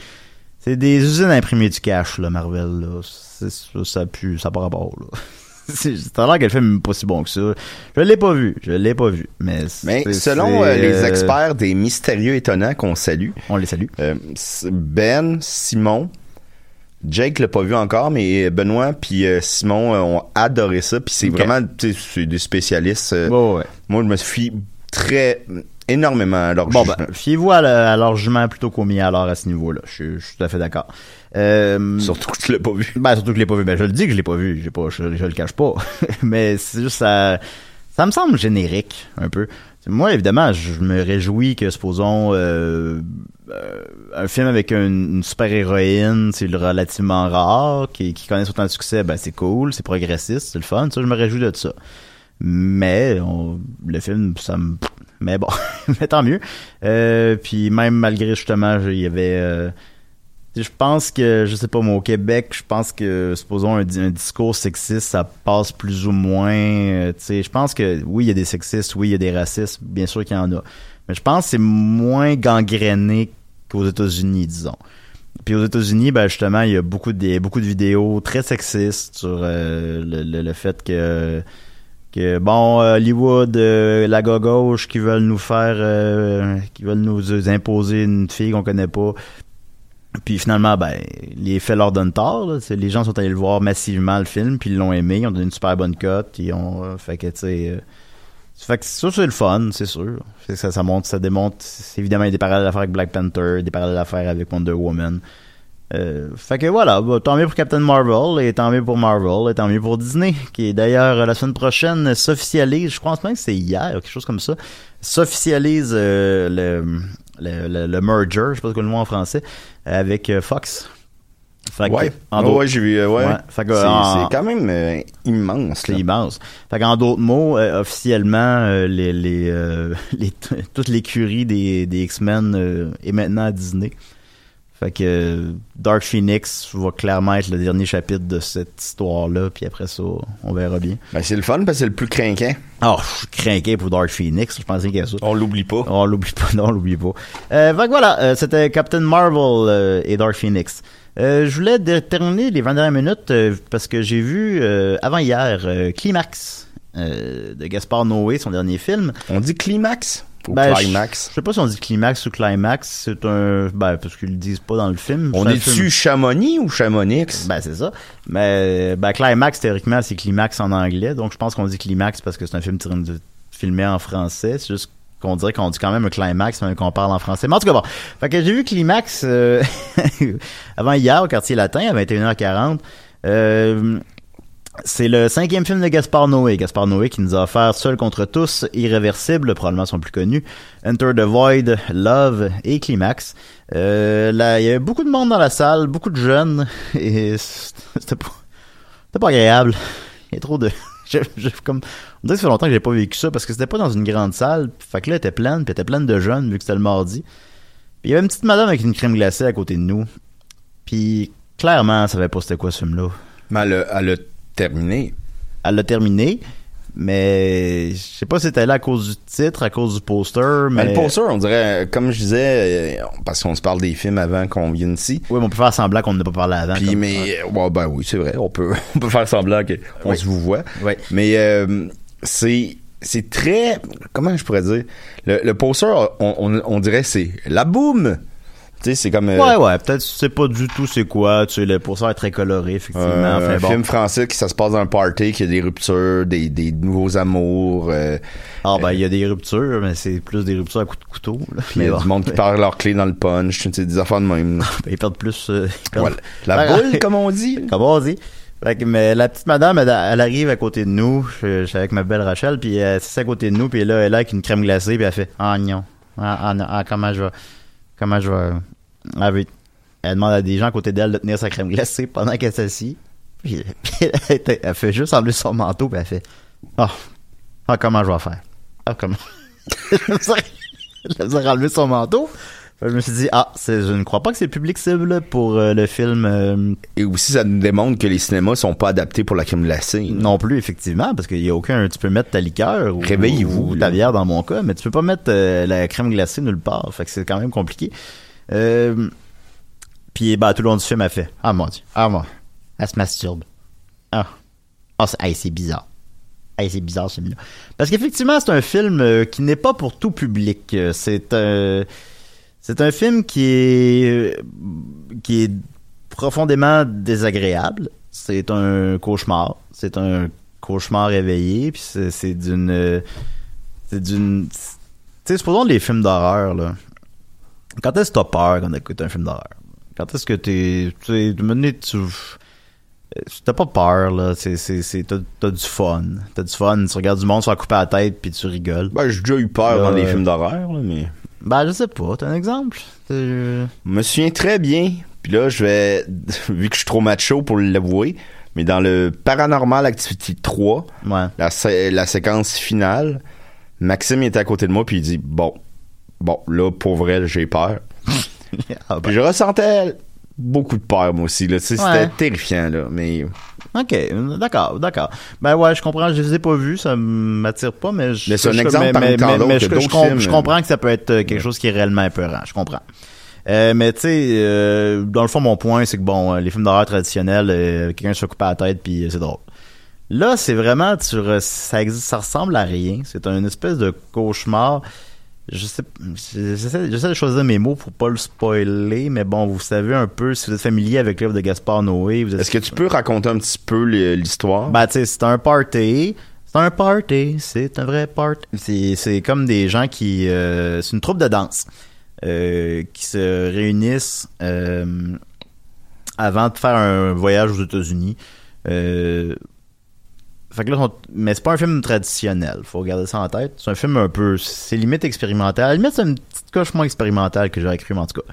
C'est des usines à imprimer du cash, là, Marvel, là. C'est, ça, ça pue, ça pas rapport, là. C'est, ça a l'air que le film est pas si bon que ça. Je l'ai pas vu, je l'ai pas vu. Mais, Mais selon euh, les euh, experts des mystérieux étonnants qu'on salue, On les salue. euh, Ben, Simon, Jake l'a pas vu encore, mais Benoît puis euh, Simon euh, ont adoré ça. Puis c'est vraiment c'est des spécialistes. euh, Ouais, ouais. Moi, je me suis très énormément à leur Bon, jugement. ben, fiez-vous à, à leur jugement plutôt qu'au mien alors à ce niveau-là. Je, suis- je suis tout à fait d'accord. Euh, Surtout que tu l'as pas vu. Ben, surtout que je l'ai pas vu. Ben, je le dis que je l'ai pas vu. J'ai pas, je, je le cache pas. Mais c'est juste, ça, ça me semble générique, un peu. Moi, évidemment, je me réjouis que, supposons, euh, euh, un film avec une, super-héroïne, c'est relativement rare, qui, qui connaisse autant de succès, ben, c'est cool, c'est progressiste, c'est le fun. Ça, je me réjouis de ça. Mais, le film, ça me... Mais bon, mais tant mieux. Euh, puis même malgré, justement, il y avait... euh, je pense que, je sais pas, moi, au Québec, je pense que, supposons, un, un discours sexiste, ça passe plus ou moins. euh, tu sais, je pense que, oui, il y a des sexistes, oui, il y a des racistes, bien sûr qu'il y en a. Mais je pense que c'est moins gangréné qu'aux États-Unis, disons. Puis aux États-Unis, ben justement, il y a beaucoup de, beaucoup de vidéos très sexistes sur euh, le, fait que bon Hollywood euh, la gauche qui veulent nous faire euh, qui veulent nous imposer une fille qu'on connaît pas puis finalement ben les faits leur donnent tort les gens sont allés le voir massivement le film puis ils l'ont aimé ils ont donné une super bonne cote ils ont euh, fait que tu sais fait que ça c'est le fun c'est sûr ça ça ça démontre c'est- évidemment il y a des parallèles à avec Black Panther des parallèles à avec Wonder Woman euh, fait que voilà, bah, tant mieux pour Captain Marvel et tant mieux pour Marvel et tant mieux pour Disney, qui d'ailleurs euh, la semaine prochaine s'officialise, je pense même que c'est hier, quelque chose comme ça, s'officialise euh, le, le, le, merger, je sais pas ce que le mot en français, avec euh, Fox. Fait que, ouais, en Ouais, d'autres- ouais, j'ai vu. ouais. Ouais, fait que, c'est, en- c'est quand même euh, immense. c'est là. immense. Fait qu'en d'autres mots, euh, officiellement, euh, les, les, euh, toute l'écurie des, des X-Men est maintenant à Disney. Fait que Dark Phoenix va clairement être le dernier chapitre de cette histoire-là, puis après ça, on verra bien. Ben, c'est le fun parce que c'est le plus craquant. Ah, je suis craqué pour Dark Phoenix, je pensais qu'il y a ça. On l'oublie pas. On l'oublie pas, non, on l'oublie pas. Euh, fait que voilà, euh, c'était Captain Marvel euh, et Dark Phoenix. Euh, je voulais terminer les 20 dernières minutes euh, parce que j'ai vu euh, avant hier euh, Climax euh, de Gaspard Noé, son dernier film. On dit climax? Ben, climax. Je, je sais pas si on dit Climax ou Climax, c'est un ben parce qu'ils le disent pas dans le film. On est-tu Chamonix ou Chamonix? Ben c'est ça. Mais ben Climax théoriquement c'est Climax en anglais, donc je pense qu'on dit Climax parce que c'est un film filmé en français. C'est juste qu'on dirait qu'on dit quand même un climax même qu'on parle en français. Mais en tout cas bon. Fait que j'ai vu Climax euh, avant hier au quartier latin à 21h40. Euh, c'est le cinquième film de Gaspard Noé. Gaspard Noé qui nous a offert Seul contre tous, Irréversible, probablement son plus connu, Enter the Void, Love et Climax. Euh, là, il y avait beaucoup de monde dans la salle, beaucoup de jeunes, et c'était pas, pas agréable. Il y a trop de... je- je- comme, on dirait que ça fait longtemps que j'ai pas vécu ça, parce que c'était pas dans une grande salle, fait que là, elle était pleine, puis elle était pleine de jeunes, vu que c'était le mardi. Puis il y avait une petite madame avec une crème glacée à côté de nous, puis clairement, elle savait pas c'était quoi ce film-là. Mais elle a, elle terminé. Elle l'a terminé, mais je sais pas si c'était là à cause du titre, à cause du poster, mais... Mais le poster, on dirait, comme je disais, euh, parce qu'on se parle des films avant qu'on vienne ici. Oui, mais on peut faire semblant qu'on n'a pas parlé avant. Puis, comme- mais, ouais, ben oui, c'est vrai, on peut, on peut faire semblant qu'on Oui. se vous voit. Oui. Mais euh, c'est c'est très, comment je pourrais dire, le, le poster, on, on, on dirait c'est la boum. Tu sais, c'est comme... euh, Ouais, ouais, peut-être tu sais pas du tout c'est quoi, tu sais, le pourcent est très coloré, effectivement. Euh, enfin, un bon. film français qui ça se passe dans un party, qui a des ruptures, des, des nouveaux amours. euh, Ah, ben, il y a des ruptures, mais c'est plus des ruptures à coups de couteau, il y a bon. du monde qui perd leur clé dans le punch, tu sais, des affaires de même. ils perdent plus. euh, ils perdent- Voilà. La boule, comme on dit. Comme on dit. Fait que, mais la petite madame, elle, elle arrive à côté de nous. Je, je suis avec ma belle Rachel, puis elle s'assied à côté de nous, puis là, elle est là avec une crème glacée, puis elle fait Ah non. Ah, ah, non. Ah, comment je vais? Comment je vais. Elle, veut- elle demande à des gens à côté d'elle de tenir sa crème glacée pendant qu'elle s'assit. Puis, elle, elle fait juste enlever son manteau, puis elle fait Ah, ah comment je vais faire? Ah, comment? me suis enlevé son manteau. Je me suis dit, ah, c'est- je ne crois pas que c'est le public cible pour euh, le film euh, Et aussi, ça nous démontre que les cinémas sont pas adaptés pour la crème glacée. non plus, effectivement, parce qu'il y a aucun. Tu peux mettre ta liqueur ou, Réveillez-vous, ta bière dans mon cas, mais tu peux pas mettre euh, la crème glacée nulle part. Fait que c'est quand même compliqué. Euh, puis bah tout le long du film, elle fait Ah mon dieu, ah moi, elle se masturbe. Ah, ah c'est hey, c'est bizarre. Hey, c'est bizarre ce film-là. Parce qu'effectivement, c'est un film qui n'est pas pour tout public. C'est un. C'est un film qui est euh, qui est profondément désagréable. C'est un cauchemar. C'est un cauchemar réveillé. Puis c'est d'une euh, c'est d'une tu sais supposons les films d'horreur là. Quand est-ce que t'as peur quand t'écoutes un film d'horreur? Quand est-ce que t'es tu sais tu euh, T'as pas peur, là. C'est, c'est, c'est, t'as, du fun. T'as du fun. Tu regardes du monde se faire couper la tête puis tu rigoles. Ben, j'ai déjà eu peur Là, dans des euh, films d'horreur, là, mais. Ben, je sais pas. T'as un exemple? Je me souviens très bien. Puis là, je vais, vu que je suis trop macho pour l'avouer, mais dans le Paranormal Activity 3, Ouais. la, sé- la séquence finale, Maxime était à côté de moi puis il dit bon, bon là pour vrai j'ai peur. Ah, ben. Puis je ressentais beaucoup de peur moi aussi là, c'était Ouais. terrifiant là, mais Ok, d'accord, d'accord. Ben ouais, je comprends, je les ai pas vus, ça m'attire pas, mais je, Mais c'est un je- exemple mais, mais- je, films, je comprends que ça peut être euh, quelque chose qui est réellement épeurant, je comprends. Euh, mais tu sais, euh, dans le fond, mon point, c'est que bon, les films d'horreur traditionnels, euh, quelqu'un se coupe à la tête puis c'est drôle. Là, c'est vraiment, tu ça existe, ça ressemble à rien. C'est une espèce de cauchemar. Je sais, j'essaie, j'essaie de choisir mes mots pour pas le spoiler, mais bon, vous savez un peu, si vous êtes familier avec l'œuvre de Gaspard Noé, vous êtes est-ce que tu peux raconter un petit peu l'histoire? Ben, tu sais, c'est un party. C'est un party. C'est un vrai party. C'est, c'est comme des gens qui... euh, c'est une troupe de danse euh, qui se réunissent euh, avant de faire un voyage aux États-Unis. Fait que là, sont- mais c'est pas un film traditionnel. Faut garder ça en tête. C'est un film un peu... C'est limite expérimental. À la limite, c'est une petite coche moins expérimentale que j'aurais cru, mais en tout cas.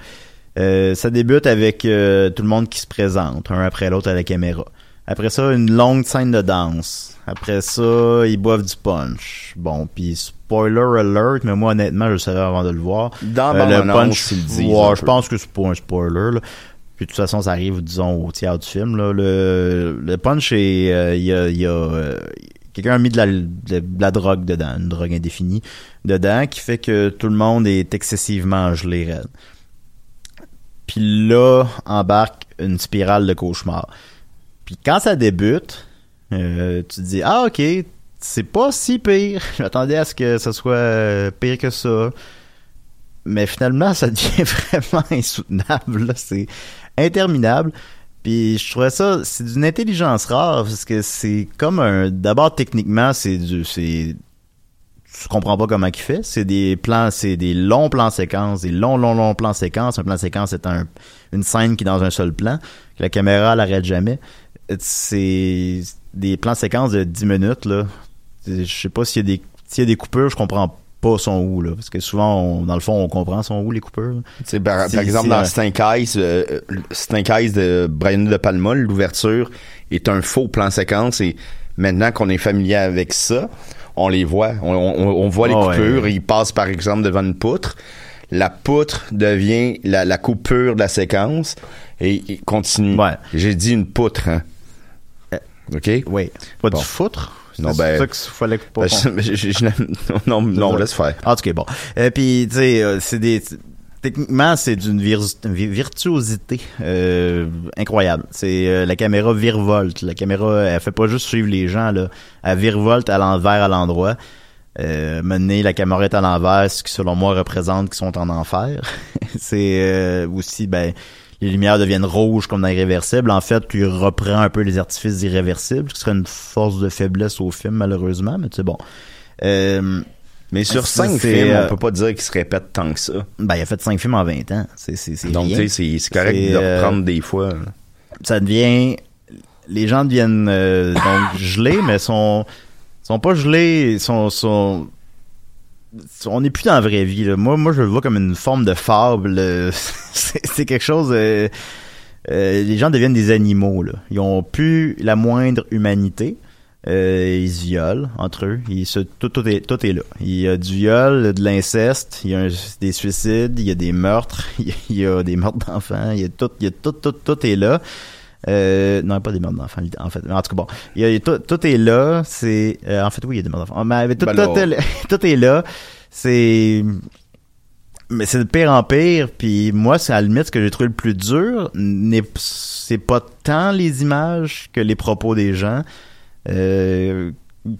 Euh, ça débute avec euh, tout le monde qui se présente, un après l'autre à la caméra. Après ça, une longue scène de danse. Après ça, ils boivent du punch. Bon, puis spoiler alert, mais moi honnêtement, je le savais avant de le voir. Dans Euh, le punch, ils le disent ouais, je pense que c'est pas un spoiler. Là. Puis de toute façon, ça arrive, disons, au tiers du film. Là. Le, punch, euh, il y a, euh, quelqu'un a mis de la, de la drogue dedans, une drogue indéfinie dedans, qui fait que tout le monde est excessivement gelé raide. Puis là, embarque une spirale de cauchemar. Puis quand ça débute, euh, tu te dis ah ok, c'est pas si pire. Je m'attendais à ce que ça soit pire que ça. Mais finalement, ça devient vraiment insoutenable. C'est interminable. Puis je trouvais ça, c'est d'une intelligence rare parce que c'est comme un. D'abord techniquement, c'est du, c'est tu comprends pas comment il fait. C'est des plans, c'est des longs plans séquences, des longs, longs, longs plans séquences. Un plan séquence, c'est un, une scène qui est dans un seul plan, que la caméra l'arrête jamais. C'est des plans séquences de 10 minutes, là. Je sais pas s'il y a des, s'il y a des coupures, je comprends pas son où, là. Parce que souvent, on- dans le fond, on comprend son où, les sais, par, par exemple, dans Stink Eyes, euh, Stink Eyes de Brian De Palma, l'ouverture est un faux plan séquence et maintenant qu'on est familier avec ça, on les voit. On, on- on voit les Ah ouais. coupures. Ils passent, par exemple, devant une poutre. La poutre devient la, la coupure de la séquence et, et continue. Ouais. J'ai dit une poutre, hein. OK? Oui. Pas Bon. du foutre? Non, C'est ben- ça qu'il fallait pas. Ben, je- je- je- je- non, non, laisse faire. En tout cas, bon. Euh, Puis, tu sais, euh, c'est des... Techniquement, c'est d'une vir- vi- virtuosité euh, incroyable. C'est euh, la caméra virevolte. La caméra, elle fait pas juste suivre les gens là. Elle virevolte à l'envers, à l'endroit. Euh, mener la caméra est à l'envers, ce qui selon moi représente qu'ils sont en enfer. c'est euh, aussi ben les lumières deviennent rouges comme dans Irréversible. En fait, tu reprends un peu les artifices d'Irréversible, ce qui serait une force de faiblesse au film malheureusement, mais c'est bon. Euh, Mais sur cinq films, euh, on peut pas dire qu'ils se répètent tant que ça. Ben, il a fait cinq films en 20 ans. C'est, c'est, c'est Donc, tu sais, c'est- correct de euh, reprendre des fois. ça devient les gens deviennent euh, donc gelés mais sont sont pas gelés sont sont on n'est plus dans la vraie vie là. moi moi je le vois comme une forme de fable euh, c'est quelque chose euh, euh, les gens deviennent des animaux là. Ils ont plus la moindre humanité euh, ils violent entre eux. Ils se tout, tout est tout est là. Il y a du viol de l'inceste il y a des suicides il y a des meurtres il y a des meurtres d'enfants il y a tout il y a tout tout tout est là euh, non, pas des meurtres d'enfants, en fait. Mais en tout cas, bon, il y a, il y a tout, tout est là. C'est, euh, en fait, oui, il y a des meurtres d'enfants. Mais, mais tout, Ben tout, est- tout est là. C'est, mais c'est de pire en pire. Puis moi, c'est à la limite ce que j'ai trouvé le plus dur. n'est- C'est pas tant les images que les propos des gens. Euh,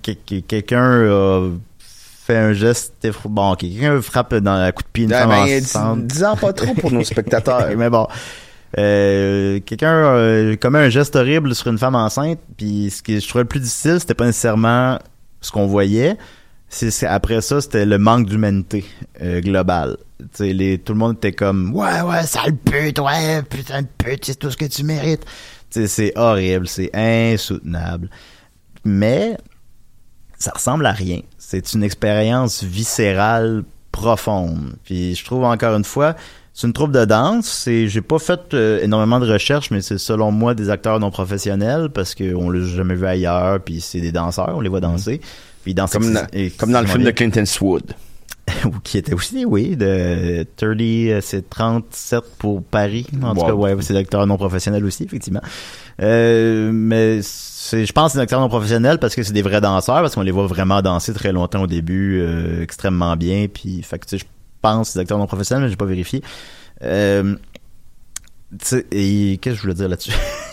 que- que- quelqu'un a fait un geste bon quelqu'un frappe dans la coup de pied une Ah, femme ben, enceinte. dis- dis-en pas trop pour nos spectateurs. mais bon euh, quelqu'un euh, commet un geste horrible sur une femme enceinte puis ce que je trouvais le plus difficile c'était pas nécessairement ce qu'on voyait c'est après ça c'était le manque d'humanité euh, globale tout le monde était comme ouais ouais sale pute ouais putain de pute c'est tout ce que tu mérites c'est horrible c'est insoutenable mais ça ressemble à rien. C'est une expérience viscérale profonde. Puis je trouve encore une fois, c'est une troupe de danse. C'est, j'ai pas fait euh, énormément de recherches, mais c'est selon moi des acteurs non professionnels parce qu'on l'a jamais vu ailleurs. Puis c'est des danseurs, on les voit danser. Puis dansent Comme, dans, comme dans le film de Clint Eastwood. qui était aussi, oui, de 30, euh, c'est 37 pour Paris. En tout cas, ouais, c'est l'acteur non professionnel aussi, effectivement. Euh, mais c'est, je pense que c'est des acteurs non professionnels parce que c'est des vrais danseurs, parce qu'on les voit vraiment danser très longtemps au début, euh, extrêmement bien. Puis, fait que, tu sais, je pense des acteurs non professionnels, mais j'ai pas vérifié. Euh, et qu'est-ce que je voulais dire là-dessus?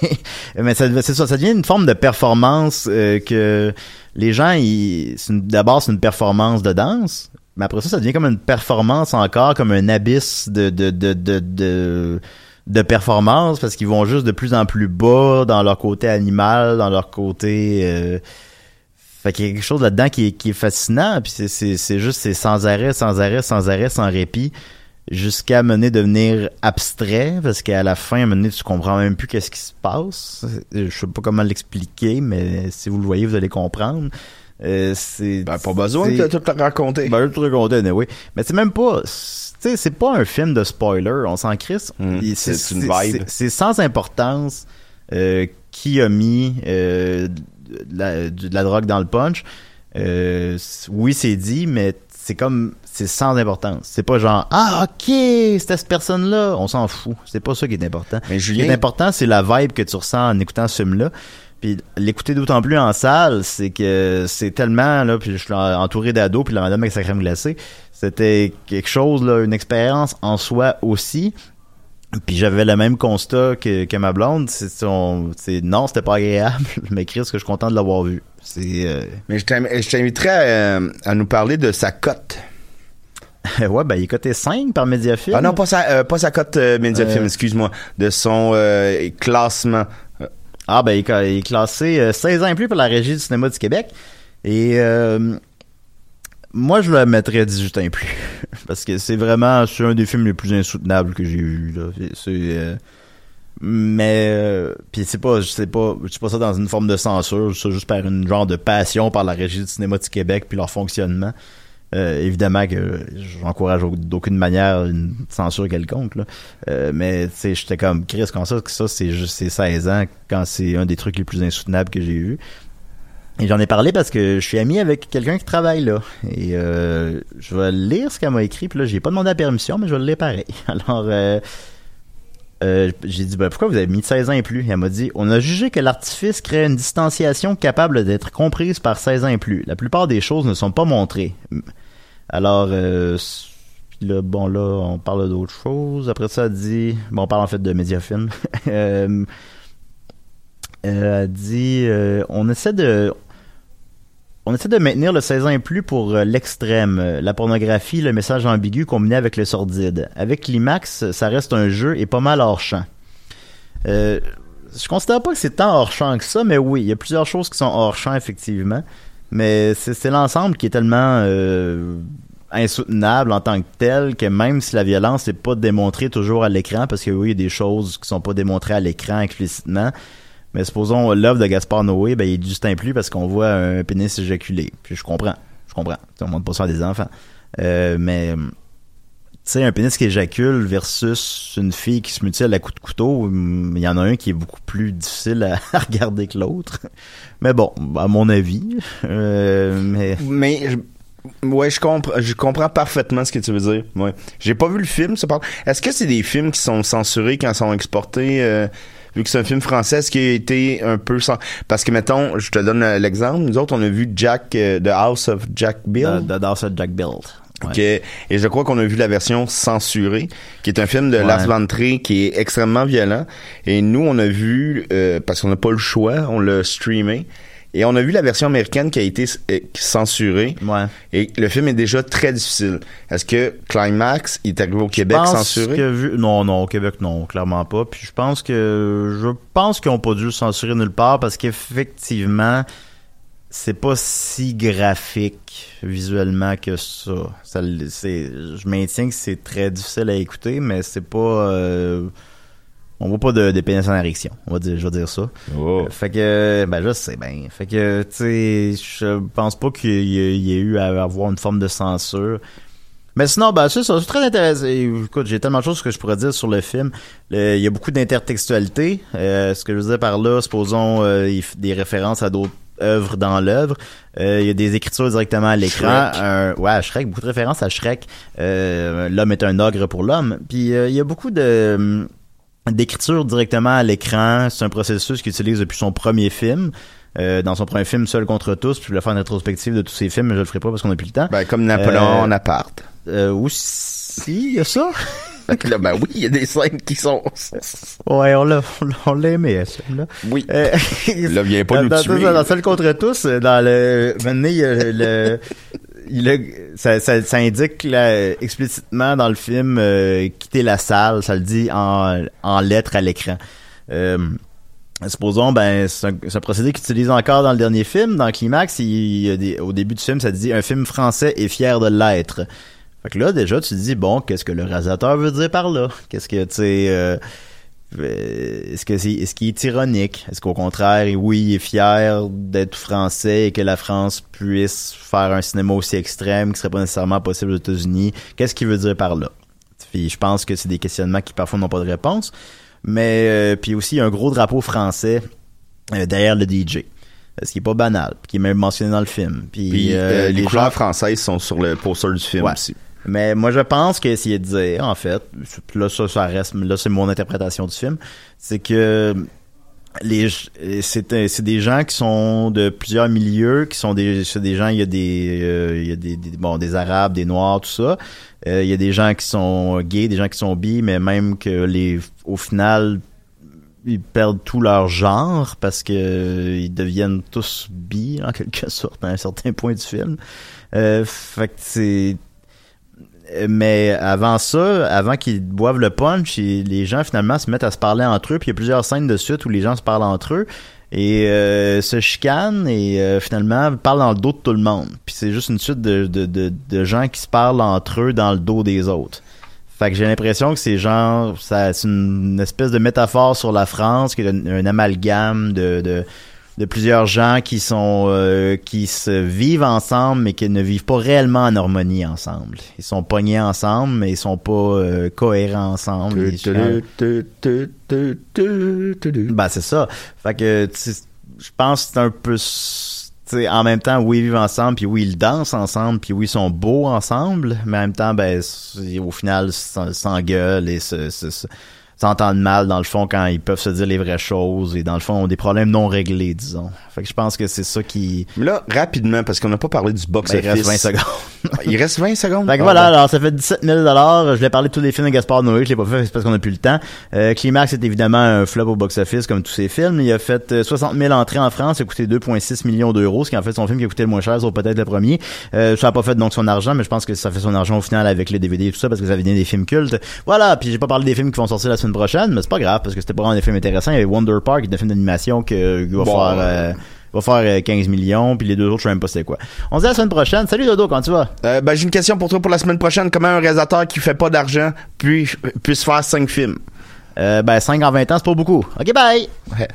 Mais c'est ça, ça devient une forme de performance euh, que les gens, d'abord c'est une performance de danse, mais après ça, ça devient comme une performance encore, comme un abysse de de de de, de, de performance parce qu'ils vont juste de plus en plus bas dans leur côté animal, dans leur côté euh, fait qu'il y a quelque chose là-dedans qui est, qui est fascinant, puis c'est, c'est, c'est juste, c'est sans arrêt, sans arrêt, sans arrêt, sans répit, jusqu'à mener devenir abstrait, parce qu'à la fin, à donné, tu comprends même plus qu'est-ce qui se passe. Je sais pas comment l'expliquer, mais si vous le voyez, vous allez comprendre. Euh, c'est, Ben, pas besoin de tout te raconter. ben, tout raconter, oui. Mais c'est même pas, c'est- tu sais, c'est pas un film de spoiler, on s'en crisse. Mm, Il- c'est une vibe. c'est- sans importance euh, qui a mis euh, la, de la drogue dans le punch. Euh, oui, c'est dit, mais c'est comme, c'est sans importance. C'est pas genre, ah, ok, c'est cette personne-là. On s'en fout. C'est pas ça qui est important. Mais Ce qui Julien, est important, c'est la vibe que tu ressens en écoutant ce film-là. Puis l'écouter d'autant plus en salle, c'est que c'est tellement là, puis je suis entouré d'ados, puis la madame avec sa crème glacée, c'était quelque chose là, une expérience en soi aussi. Puis j'avais le même constat que, que ma blonde, c'est son, c'est non, c'était pas agréable, mais Chris, que je suis content de l'avoir vu. C'est euh, mais je t'inv- je t'inviterais à, euh, à nous parler de sa cote. ouais, ben il est coté 5 par Mediafilm. Ah non, pas sa, euh, pas sa cote euh, Mediafilm, Euh. excuse-moi. De son euh, classement. Ah ben il est ca- il est classé euh, 16 ans et plus par la Régie du cinéma du Québec. Et euh, moi je le mettrais 18 ans plus. Parce que c'est vraiment c'est un des films les plus insoutenables que j'ai vu. Là. C'est- euh, mais euh, puis c'est pas je sais pas je sais pas ça dans une forme de censure, c'est juste par une genre de passion par la Régie du cinéma du Québec puis leur fonctionnement. Euh, évidemment que j'encourage au- d'aucune manière une censure quelconque là. Euh, mais tu sais j'étais comme Chris quand ça que ça c'est juste c'est 16 ans quand c'est un des trucs les plus insoutenables que j'ai vu. Et j'en ai parlé parce que je suis ami avec quelqu'un qui travaille là. Et euh, je vais lire ce qu'elle m'a écrit. Puis là, j'ai pas demandé la permission, mais je vais le lire pareil. Alors, euh, euh, j'ai dit, ben, pourquoi vous avez mis 16 ans et plus? Et elle m'a dit, on a jugé que l'artifice crée une distanciation capable d'être comprise par 16 ans et plus. La plupart des choses ne sont pas montrées. Alors, euh, là, bon, là, on parle d'autre chose. Après ça, elle dit, bon, on parle en fait de euh, euh, elle dit, on essaie de, on essaie de maintenir le 16 ans et plus pour euh, l'extrême, euh, la pornographie, le message ambigu combiné avec le sordide. Avec Climax, ça reste un jeu et pas mal hors champ. Euh, je considère pas que c'est tant hors champ que ça, mais oui, il y a plusieurs choses qui sont hors champ effectivement. Mais c'est c'est l'ensemble qui est tellement euh, insoutenable en tant que tel que même si la violence n'est pas démontrée toujours à l'écran, parce que oui, il y a des choses qui sont pas démontrées à l'écran explicitement. Mais supposons l'œuvre de Gaspard Noé, ben il est juste plus parce qu'on voit un pénis éjaculé. Puis je comprends, je comprends. On montre pas ça à des enfants. Euh, mais tu sais, un pénis qui éjacule versus une fille qui se mutile à coups de couteau, hum, il y en a un qui est beaucoup plus difficile à, regarder que l'autre. Mais bon, à mon avis. Euh, mais Mais je- ouais, je comprends, je comprends parfaitement ce que tu veux dire. Ouais. J'ai pas vu le film. Est-ce que c'est des films qui sont censurés quand ils sont exportés euh, vu que c'est un film français, est-ce qu'il a été un peu sans parce que mettons, je te donne l'exemple, nous autres on a vu Jack euh, The House of Jack Bill. de, de Dawson Jack Build. Ok. Et je crois qu'on a vu la version censurée, qui est un film de Ouais. Lars von Trier qui est extrêmement violent. Et nous, on a vu, euh, parce qu'on n'a pas le choix, on l'a streamé. Et on a vu la version américaine qui a été euh, censurée. Et le film est déjà très difficile. Est-ce que Climax il est arrivé au Québec pense censuré? que vu- non, non, au Québec, non, clairement pas. Puis je pense que je pense qu'ils ont pas dû le censurer nulle part parce qu'effectivement, c'est pas si graphique visuellement que ça. ça je maintiens que c'est très difficile à écouter, mais c'est pas. euh, on voit pas de, de pénis en érection, on va dire, je vais dire ça. Oh. Euh, Fait que, ben je sais bien. Fait que, tu sais, je pense pas qu'il y, ait- il y ait eu à avoir une forme de censure. Mais sinon, ben c'est ça, c'est très intéressant. Écoute, j'ai tellement de choses que je pourrais dire sur le film. Le- il y a beaucoup d'intertextualité. Euh, ce que je veux dire par là, supposons euh, des références à d'autres œuvres dans l'œuvre. Euh, il y a des écritures directement à l'écran. Un- ouais, à Shrek, beaucoup de références à Shrek. L'homme est un ogre pour l'homme. Puis il y a beaucoup de hum, d'écriture directement à l'écran. C'est un processus qu'il utilise depuis son premier film. Euh, dans son premier film Seul contre tous, puis je voulais faire une rétrospective de tous ses films, mais je le ferai pas parce qu'on n'a plus le temps. Ben, comme Napoléon Euh, en appart. Euh, aussi, il y a ça? Là, ben oui, il y a des scènes qui sont... Ouais, on l'a, on l'a- aimé, film-là. Oui. Euh, Là, viens pas dans, nous dans, tuer. Dans, dans Seul contre tous, euh, dans le, maintenant, il y a le, il a- ça, ça, ça indique là, explicitement dans le film euh, quitter la salle, ça le dit en, en lettres à l'écran. Euh, supposons, ben, c'est un, un procédé qu'ils utilisent encore dans le dernier film, dans Climax, il, des- au début du film, ça dit un film français est fier de l'être. Fait que là, déjà, tu te dis, bon, qu'est-ce que le réalisateur veut dire par là? Qu'est-ce que, tu sais, euh, est-ce que c'est, est-ce qu'il est ironique? Est-ce qu'au contraire, oui, il est fier d'être français et que la France puisse faire un cinéma aussi extrême qui serait pas nécessairement possible aux États-Unis? Qu'est-ce qu'il veut dire par là? Puis je pense que c'est des questionnements qui parfois n'ont pas de réponse. Mais euh, puis aussi il y a un gros drapeau français euh, derrière le DJ. Ce qui est pas banal, qui est même mentionné dans le film. Puis, Puis euh, euh, les les couleurs gens- françaises sont sur le poster du film Ouais. aussi. Mais moi, je pense qu'essayer de dire, en fait, là, ça, ça reste, là, c'est mon interprétation du film, c'est que les, c'est, c'est des gens qui sont de plusieurs milieux, qui sont des, c'est des gens, il y a des, euh, il y a des, des- bon, des arabes, des noirs, tout ça. Euh, il y a des gens qui sont gays, des gens qui sont bi, mais même que les, au final, ils perdent tout leur genre parce que euh, ils deviennent tous bi en quelque sorte à un certain point du film. Euh, fait que c'est mais avant ça, avant qu'ils boivent le punch, les gens finalement se mettent à se parler entre eux. Puis il y a plusieurs scènes de suite où les gens se parlent entre eux et euh, se chicanent et euh, finalement parlent dans le dos de tout le monde. Puis c'est juste une suite de, de, de, gens qui se parlent entre eux dans le dos des autres. Fait que j'ai l'impression que c'est genre, c'est une espèce de métaphore sur la France, qui est un, un amalgame de, de plusieurs gens qui sont, euh, qui se vivent ensemble, mais qui ne vivent pas réellement en harmonie ensemble. Ils sont pognés ensemble, mais ils sont pas euh, cohérents ensemble. Ben c'est ça. Fait que je pense que c'est un peu s- tu sais, en même temps oui ils vivent ensemble puis oui ils dansent ensemble puis oui ils sont beaux ensemble mais en même temps ben au final s'engueulent et se, se, se, s'entendent mal dans le fond quand ils peuvent se dire les vraies choses et dans le fond ont des problèmes non réglés, disons. Fait que je pense que c'est ça qui. Mais là, rapidement, parce qu'on n'a pas parlé du Ben, box-office. il reste 20 secondes. il reste 20 secondes? Fait que Ah, voilà, alors ça fait 17 000 Je voulais parler de tous les films de Gaspard Noé, je l'ai pas fait parce qu'on n'a plus le temps. Euh, Climax est évidemment un flop au box-office comme tous ses films. Il a fait euh, 60 000 entrées en France, il a coûté 2,6 millions d'euros, ce qui en fait son film qui a coûté le moins cher, sauf peut-être le premier. Euh, ça a pas fait donc son argent, mais je pense que ça fait son argent au final avec les DVD et tout ça parce que ça devient des films cultes. Voilà, puis j'ai pas parlé des films qui vont sortir la semaine prochaine, mais c'est pas grave parce que c'était pas vraiment des films intéressants. Il y avait Wonder Park, qui est un film d'animation que qui va Bon, faire. euh, euh, va faire euh, 15 millions, puis les deux autres, je sais même pas c'est quoi. On se dit à la semaine prochaine. Salut Dodo, comment tu vas? Euh, ben, j'ai une question pour toi pour la semaine prochaine. Comment un réalisateur qui fait pas d'argent puis, puisse faire 5 films? Euh, ben, 5 en 20 ans, c'est pas beaucoup. OK, bye! Ouais.